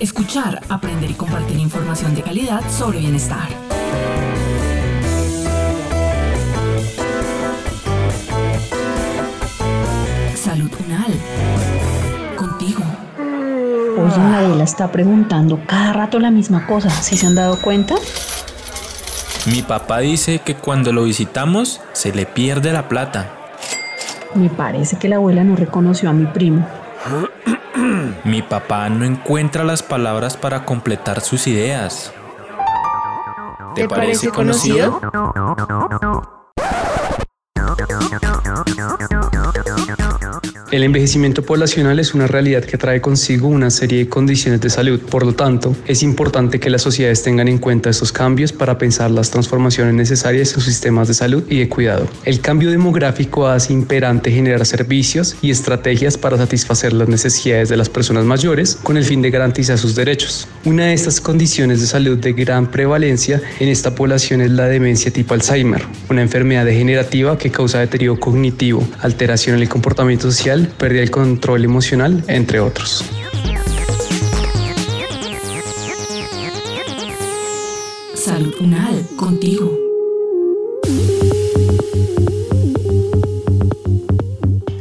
Escuchar, aprender y compartir información de calidad sobre bienestar. Salud Unal. Contigo. Oye, Adela está preguntando cada rato la misma cosa. ¿Sí se han dado cuenta? Mi papá dice que cuando lo visitamos se le pierde la plata. Me parece que la abuela no reconoció a mi primo. Mi papá no encuentra las palabras para completar sus ideas. ¿Te, parece, conocido? El envejecimiento poblacional es una realidad que trae consigo una serie de condiciones de salud. Por lo tanto, es importante que las sociedades tengan en cuenta estos cambios para pensar las transformaciones necesarias en sus sistemas de salud y de cuidado. El cambio demográfico hace imperante generar servicios y estrategias para satisfacer las necesidades de las personas mayores con el fin de garantizar sus derechos. Una de estas condiciones de salud de gran prevalencia en esta población es la demencia tipo Alzheimer, una enfermedad degenerativa que causa deterioro cognitivo, alteración en el comportamiento social, pérdida del control emocional, entre otros. Salud Unal, contigo.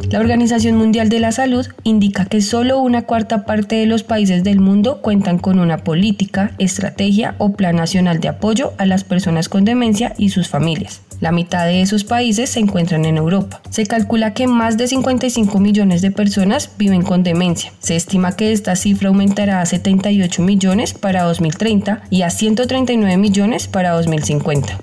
La Organización Mundial de la Salud indica que solo una cuarta parte de los países del mundo cuentan con una política, estrategia o plan nacional de apoyo a las personas con demencia y sus familias. La mitad de esos países se encuentran en Europa. Se calcula que más de 55 millones de personas viven con demencia. Se estima que esta cifra aumentará a 78 millones para 2030 y a 139 millones para 2050.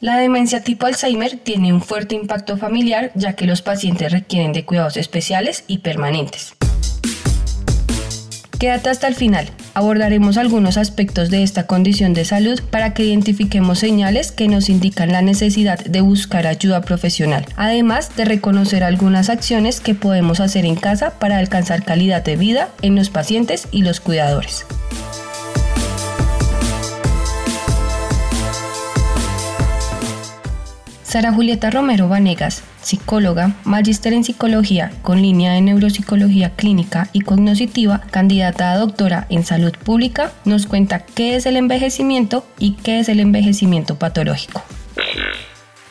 La demencia tipo Alzheimer tiene un fuerte impacto familiar ya que los pacientes requieren de cuidados especiales y permanentes. Quédate hasta el final. Abordaremos algunos aspectos de esta condición de salud para que identifiquemos señales que nos indican la necesidad de buscar ayuda profesional, además de reconocer algunas acciones que podemos hacer en casa para alcanzar calidad de vida en los pacientes y los cuidadores. Sara Julieta Romero Vanegas, psicóloga, magíster en psicología con línea de neuropsicología clínica y cognoscitiva, candidata a doctora en salud pública, nos cuenta qué es el envejecimiento y qué es el envejecimiento patológico.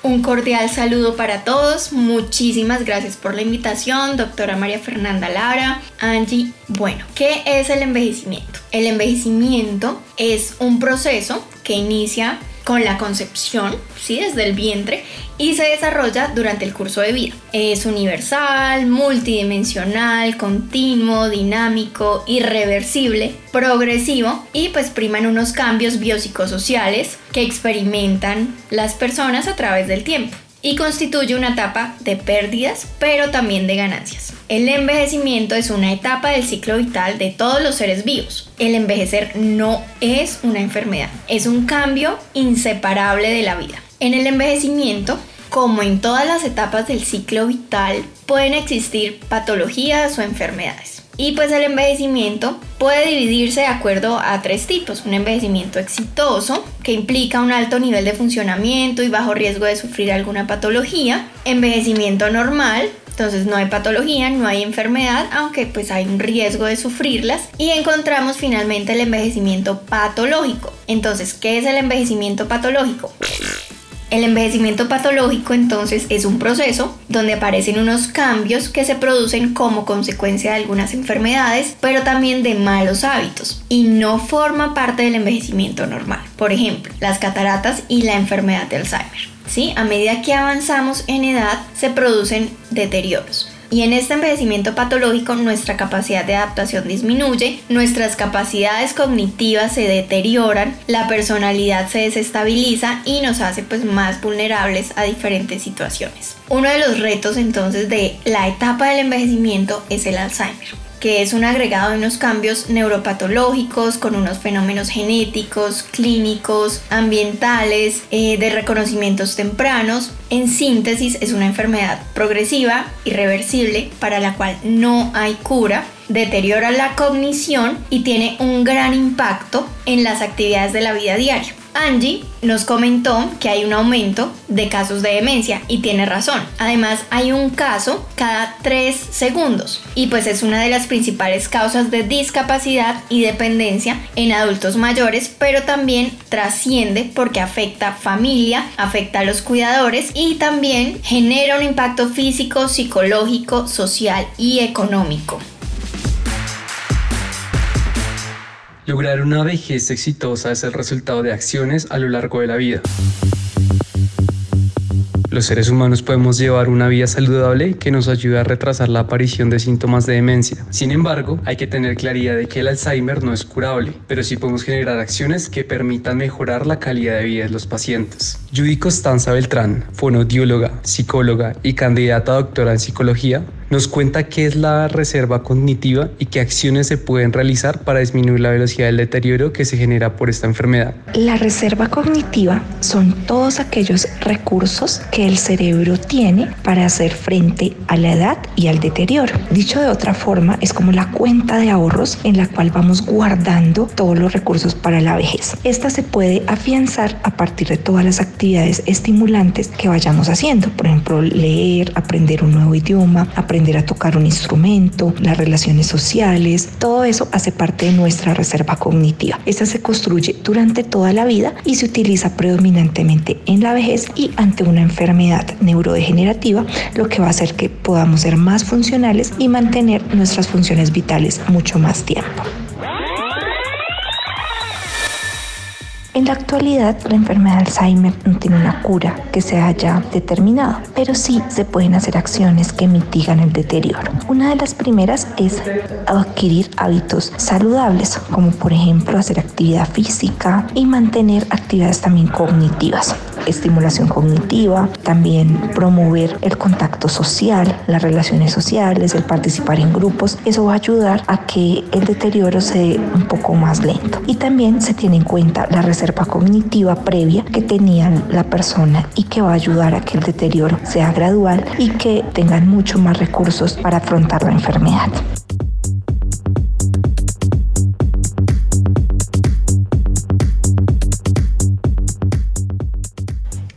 Un cordial saludo para todos. Muchísimas gracias por la invitación, doctora María Fernanda Lara. Angie, bueno, ¿qué es el envejecimiento? El envejecimiento es un proceso que inicia con la concepción, ¿sí? desde el vientre, y se desarrolla durante el curso de vida. Es universal, multidimensional, continuo, dinámico, irreversible, progresivo y pues priman unos cambios biopsicosociales que experimentan las personas a través del tiempo y constituye una etapa de pérdidas, pero también de ganancias. El envejecimiento es una etapa del ciclo vital de todos los seres vivos. El envejecer no es una enfermedad, es un cambio inseparable de la vida. En el envejecimiento, como en todas las etapas del ciclo vital, pueden existir patologías o enfermedades. Y pues el envejecimiento puede dividirse de acuerdo a tres tipos. Un envejecimiento exitoso, que implica un alto nivel de funcionamiento y bajo riesgo de sufrir alguna patología. Envejecimiento normal, entonces no hay patología, no hay enfermedad, aunque pues hay un riesgo de sufrirlas. Y encontramos finalmente el envejecimiento patológico. Entonces, ¿qué es el envejecimiento patológico? El envejecimiento patológico entonces es un proceso donde aparecen unos cambios que se producen como consecuencia de algunas enfermedades, pero también de malos hábitos y no forma parte del envejecimiento normal. Por ejemplo, las cataratas y la enfermedad de Alzheimer. ¿Sí? A medida que avanzamos en edad se producen deterioros Y en este envejecimiento patológico nuestra capacidad de adaptación disminuye, nuestras capacidades cognitivas se deterioran, la personalidad se desestabiliza y nos hace pues más vulnerables a diferentes situaciones. Uno de los retos entonces de la etapa del envejecimiento es el Alzheimer que es un agregado de unos cambios neuropatológicos con unos fenómenos genéticos, clínicos, ambientales, eh, de reconocimientos tempranos. En síntesis, es una enfermedad progresiva, irreversible, para la cual no hay cura deteriora la cognición y tiene un gran impacto en las actividades de la vida diaria. Angie nos comentó que hay un aumento de casos de demencia y tiene razón. Además, hay un caso cada 3 segundos y pues es una de las principales causas de discapacidad y dependencia en adultos mayores, pero también trasciende porque afecta familia, afecta a los cuidadores y también genera un impacto físico, psicológico, social y económico. Lograr una vejez exitosa es el resultado de acciones a lo largo de la vida. Los seres humanos podemos llevar una vida saludable que nos ayuda a retrasar la aparición de síntomas de demencia. Sin embargo, hay que tener claridad de que el Alzheimer no es curable, pero sí podemos generar acciones que permitan mejorar la calidad de vida de los pacientes. Judy Costanza Beltrán, fonodióloga, psicóloga y candidata a doctora en psicología, nos cuenta qué es la reserva cognitiva y qué acciones se pueden realizar para disminuir la velocidad del deterioro que se genera por esta enfermedad. La reserva cognitiva son todos aquellos recursos que el cerebro tiene para hacer frente a la edad y al deterioro. Dicho de otra forma, es como la cuenta de ahorros en la cual vamos guardando todos los recursos para la vejez. Esta se puede afianzar a partir de todas las actividades estimulantes que vayamos haciendo, por ejemplo, leer, aprender un nuevo idioma, aprender aprender a tocar un instrumento, las relaciones sociales, todo eso hace parte de nuestra reserva cognitiva. Esta se construye durante toda la vida y se utiliza predominantemente en la vejez y ante una enfermedad neurodegenerativa, lo que va a hacer que podamos ser más funcionales y mantener nuestras funciones vitales mucho más tiempo. En la actualidad, la enfermedad de Alzheimer no tiene una cura que se haya determinado, pero sí se pueden hacer acciones que mitigan el deterioro. Una de las primeras es adquirir hábitos saludables, como por ejemplo hacer actividad física y mantener actividades también cognitivas estimulación cognitiva, también promover el contacto social, las relaciones sociales, el participar en grupos. Eso va a ayudar a que el deterioro sea un poco más lento. Y también se tiene en cuenta la reserva cognitiva previa que tenía la persona y que va a ayudar a que el deterioro sea gradual y que tengan mucho más recursos para afrontar la enfermedad.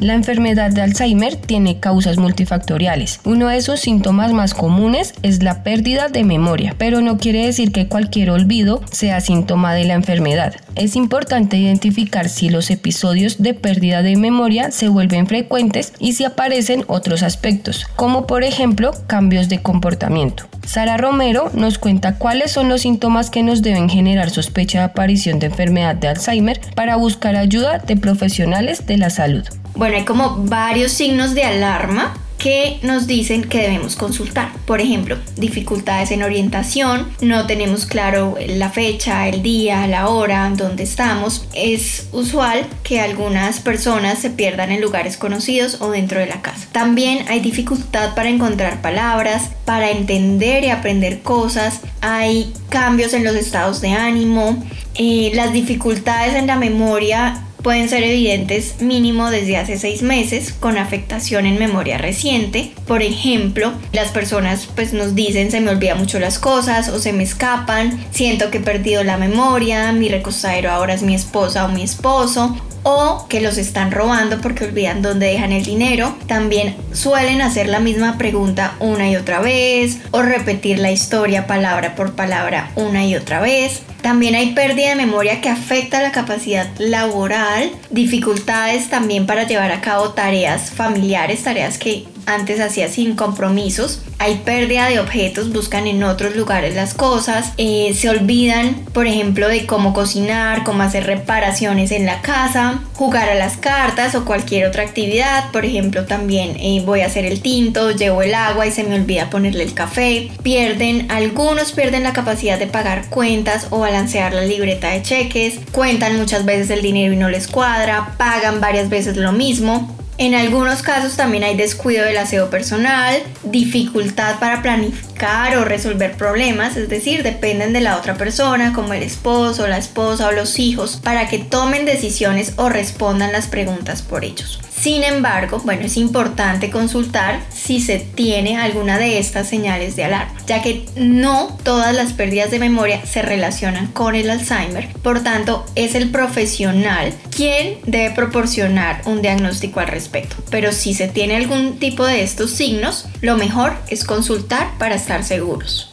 La enfermedad de Alzheimer tiene causas multifactoriales. Uno de sus síntomas más comunes es la pérdida de memoria, pero no quiere decir que cualquier olvido sea síntoma de la enfermedad. Es importante identificar si los episodios de pérdida de memoria se vuelven frecuentes y si aparecen otros aspectos, como por ejemplo cambios de comportamiento. Sara Romero nos cuenta cuáles son los síntomas que nos deben generar sospecha de aparición de enfermedad de Alzheimer para buscar ayuda de profesionales de la salud. Bueno, hay como varios signos de alarma que nos dicen que debemos consultar. Por ejemplo, dificultades en orientación, no tenemos claro la fecha, el día, la hora, dónde estamos. Es usual que algunas personas se pierdan en lugares conocidos o dentro de la casa. También hay dificultad para encontrar palabras, para entender y aprender cosas. Hay cambios en los estados de ánimo. Eh, las dificultades en la memoria pueden ser evidentes mínimo desde hace seis meses con afectación en memoria reciente. Por ejemplo, las personas pues nos dicen se me olvida mucho las cosas o se me escapan, siento que he perdido la memoria, mi recostadero ahora es mi esposa o mi esposo o que los están robando porque olvidan dónde dejan el dinero. También suelen hacer la misma pregunta una y otra vez o repetir la historia palabra por palabra una y otra vez. También hay pérdida de memoria que afecta la capacidad laboral, dificultades también para llevar a cabo tareas familiares, tareas que antes hacía sin compromisos. Hay pérdida de objetos, buscan en otros lugares las cosas, eh, se olvidan, por ejemplo, de cómo cocinar, cómo hacer reparaciones en la casa, jugar a las cartas o cualquier otra actividad. Por ejemplo, también eh, voy a hacer el tinto, llevo el agua y se me olvida ponerle el café. Pierden, algunos pierden la capacidad de pagar cuentas o balancear la libreta de cheques, cuentan muchas veces el dinero y no les cuadra, pagan varias veces lo mismo. En algunos casos también hay descuido del aseo personal, dificultad para planificar o resolver problemas, es decir, dependen de la otra persona, como el esposo, la esposa o los hijos, para que tomen decisiones o respondan las preguntas por ellos. Sin embargo, bueno, es importante consultar si se tiene alguna de estas señales de alarma, ya que no todas las pérdidas de memoria se relacionan con el Alzheimer. Por tanto, es el profesional quien debe proporcionar un diagnóstico al respecto. Pero si se tiene algún tipo de estos signos, lo mejor es consultar para estar seguros.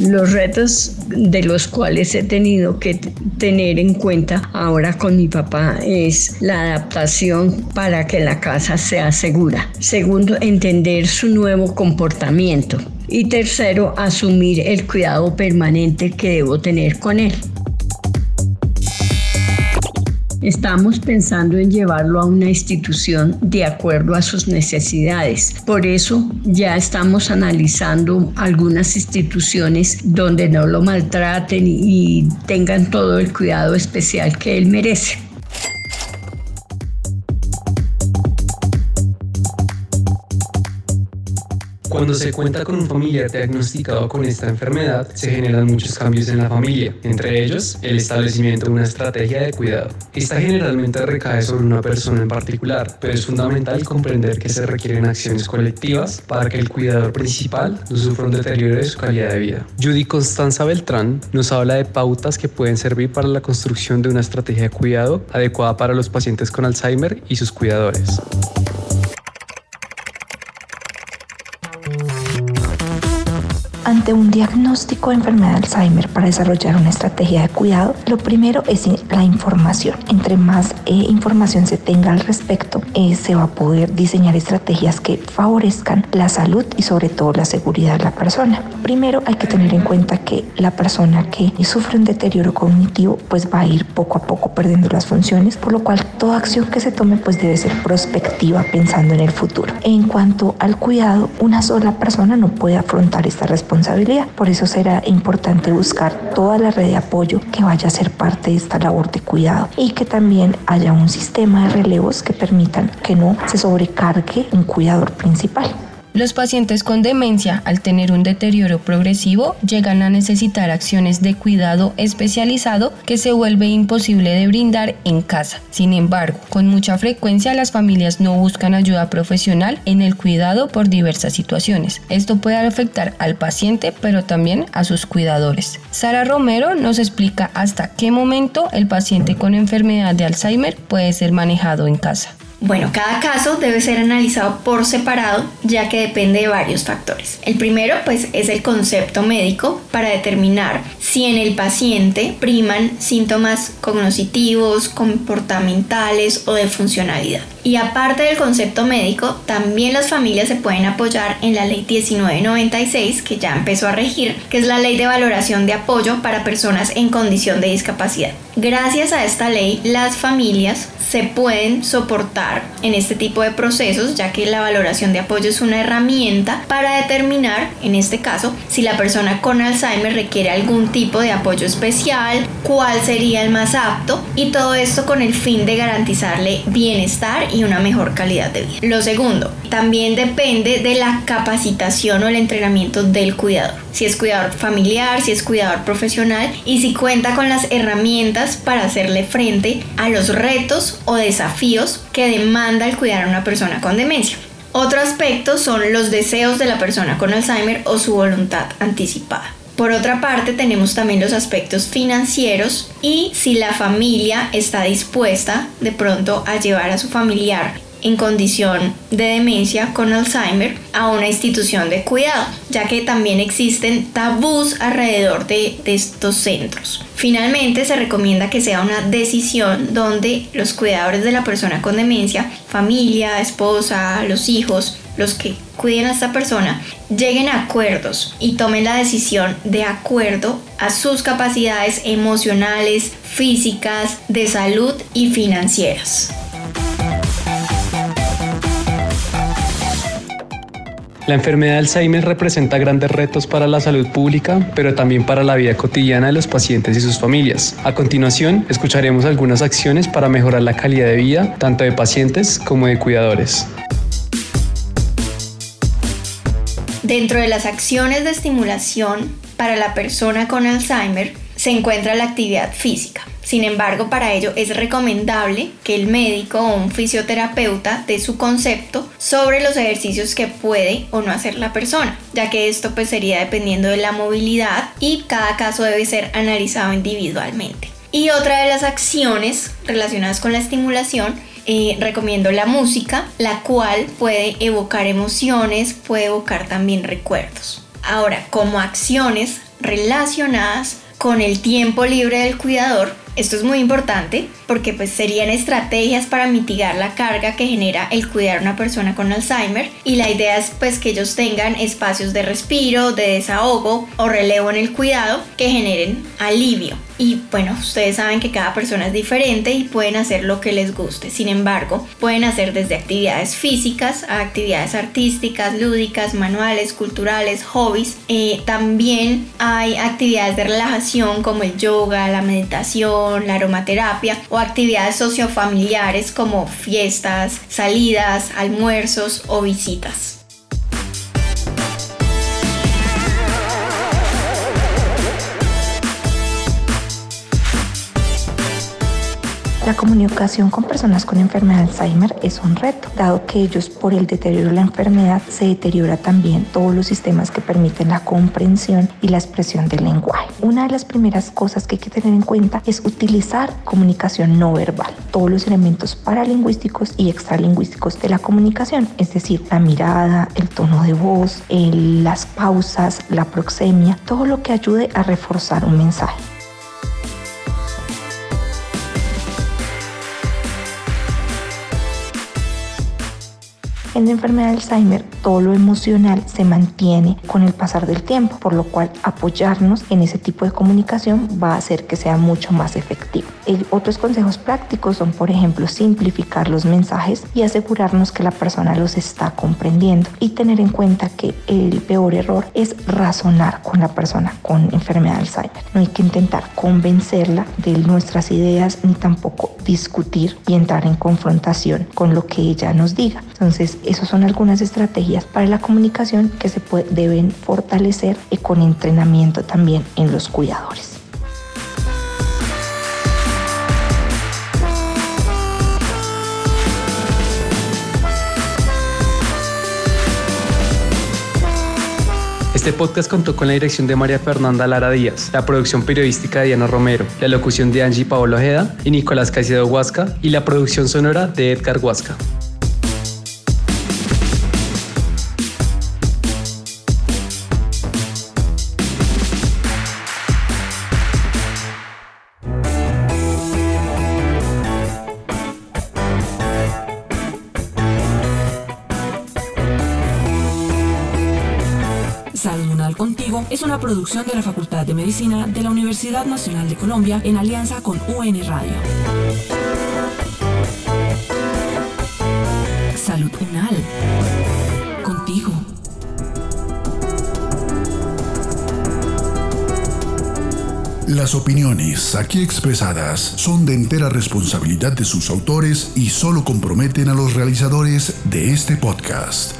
Los retos de los cuales he tenido que tener en cuenta ahora con mi papá es la adaptación para que la casa sea segura. Segundo, entender su nuevo comportamiento. Y tercero, asumir el cuidado permanente que debo tener con él. Estamos pensando en llevarlo a una institución de acuerdo a sus necesidades. Por eso ya estamos analizando algunas instituciones donde no lo maltraten y tengan todo el cuidado especial que él merece. Cuando se cuenta con un familiar diagnosticado con esta enfermedad, se generan muchos cambios en la familia, entre ellos el establecimiento de una estrategia de cuidado. Esta generalmente recae sobre una persona en particular, pero es fundamental comprender que se requieren acciones colectivas para que el cuidador principal no sufra un deterioro de su calidad de vida. Judy Constanza Beltrán nos habla de pautas que pueden servir para la construcción de una estrategia de cuidado adecuada para los pacientes con Alzheimer y sus cuidadores. Ante un diagnóstico de enfermedad de Alzheimer para desarrollar una estrategia de cuidado, lo primero es la información. Entre más eh, información se tenga al respecto, eh, se va a poder diseñar estrategias que favorezcan la salud y sobre todo la seguridad de la persona. Primero hay que tener en cuenta que la persona que sufre un deterioro cognitivo pues va a ir poco a poco perdiendo las funciones, por lo cual toda acción que se tome pues debe ser prospectiva pensando en el futuro. En cuanto al cuidado, una sola persona no puede afrontar esta responsabilidad por eso será importante buscar toda la red de apoyo que vaya a ser parte de esta labor de cuidado y que también haya un sistema de relevos que permitan que no se sobrecargue un cuidador principal. Los pacientes con demencia, al tener un deterioro progresivo, llegan a necesitar acciones de cuidado especializado que se vuelve imposible de brindar en casa. Sin embargo, con mucha frecuencia las familias no buscan ayuda profesional en el cuidado por diversas situaciones. Esto puede afectar al paciente, pero también a sus cuidadores. Sara Romero nos explica hasta qué momento el paciente con enfermedad de Alzheimer puede ser manejado en casa. Bueno, cada caso debe ser analizado por separado ya que depende de varios factores. El primero pues es el concepto médico para determinar si en el paciente priman síntomas cognitivos, comportamentales o de funcionalidad. Y aparte del concepto médico, también las familias se pueden apoyar en la ley 1996 que ya empezó a regir, que es la ley de valoración de apoyo para personas en condición de discapacidad. Gracias a esta ley, las familias se pueden soportar en este tipo de procesos, ya que la valoración de apoyo es una herramienta para determinar, en este caso, si la persona con Alzheimer requiere algún tipo de apoyo especial, cuál sería el más apto y todo esto con el fin de garantizarle bienestar y una mejor calidad de vida. Lo segundo, también depende de la capacitación o el entrenamiento del cuidador. Si es cuidador familiar, si es cuidador profesional y si cuenta con las herramientas para hacerle frente a los retos o desafíos que demanda el cuidar a una persona con demencia. Otro aspecto son los deseos de la persona con Alzheimer o su voluntad anticipada. Por otra parte, tenemos también los aspectos financieros y si la familia está dispuesta de pronto a llevar a su familiar en condición de demencia con Alzheimer a una institución de cuidado, ya que también existen tabús alrededor de, estos centros. Finalmente, se recomienda que sea una decisión donde los cuidadores de la persona con demencia, familia, esposa, los hijos, los que cuiden a esta persona, lleguen a acuerdos y tomen la decisión de acuerdo a sus capacidades emocionales, físicas, de salud y financieras. La enfermedad de Alzheimer representa grandes retos para la salud pública, pero también para la vida cotidiana de los pacientes y sus familias. A continuación, escucharemos algunas acciones para mejorar la calidad de vida tanto de pacientes como de cuidadores. Dentro de las acciones de estimulación para la persona con Alzheimer se encuentra la actividad física. Sin embargo, para ello es recomendable que el médico o un fisioterapeuta dé su concepto sobre los ejercicios que puede o no hacer la persona, ya que esto pues sería dependiendo de la movilidad y cada caso debe ser analizado individualmente. Y otra de las acciones relacionadas con la estimulación eh, recomiendo la música, la cual puede evocar emociones, puede evocar también recuerdos. Ahora, como acciones relacionadas con el tiempo libre del cuidador, esto es muy importante porque pues serían estrategias para mitigar la carga que genera el cuidar a una persona con Alzheimer y la idea es pues que ellos tengan espacios de respiro, de desahogo o relevo en el cuidado que generen alivio. Y bueno, ustedes saben que cada persona es diferente y pueden hacer lo que les guste. Sin embargo, pueden hacer desde actividades físicas a actividades artísticas, lúdicas, manuales, culturales, hobbies. Eh, también hay actividades de relajación como el yoga, la meditación, la aromaterapia o actividades sociofamiliares como fiestas, salidas, almuerzos o visitas. La comunicación con personas con enfermedad de Alzheimer es un reto, dado que ellos por el deterioro de la enfermedad se deteriora también todos los sistemas que permiten la comprensión y la expresión del lenguaje. Una de las primeras cosas que hay que tener en cuenta es utilizar comunicación no verbal, todos los elementos paralingüísticos y extralingüísticos de la comunicación, es decir, la mirada, el tono de voz, las pausas, la proxemia, todo lo que ayude a reforzar un mensaje. En la enfermedad de Alzheimer, todo lo emocional se mantiene con el pasar del tiempo, por lo cual apoyarnos en ese tipo de comunicación va a hacer que sea mucho más efectivo. otros consejos prácticos son, por ejemplo, simplificar los mensajes y asegurarnos que la persona los está comprendiendo y tener en cuenta que el peor error es razonar con la persona con enfermedad de Alzheimer. No hay que intentar convencerla de nuestras ideas ni tampoco discutir y entrar en confrontación con lo que ella nos diga. Entonces, esas son algunas estrategias para la comunicación que se deben fortalecer y con entrenamiento también en los cuidadores. Este podcast contó con la dirección de María Fernanda Lara Díaz, la producción periodística de Diana Romero, la locución de Angie Paolo Ojeda y Nicolás Caicedo Huasca y la producción sonora de Edgar Huasca. Es una producción de la Facultad de Medicina de la Universidad Nacional de Colombia en alianza con UN Radio. Salud Unal. Contigo. Las opiniones aquí expresadas son de entera responsabilidad de sus autores y solo comprometen a los realizadores de este podcast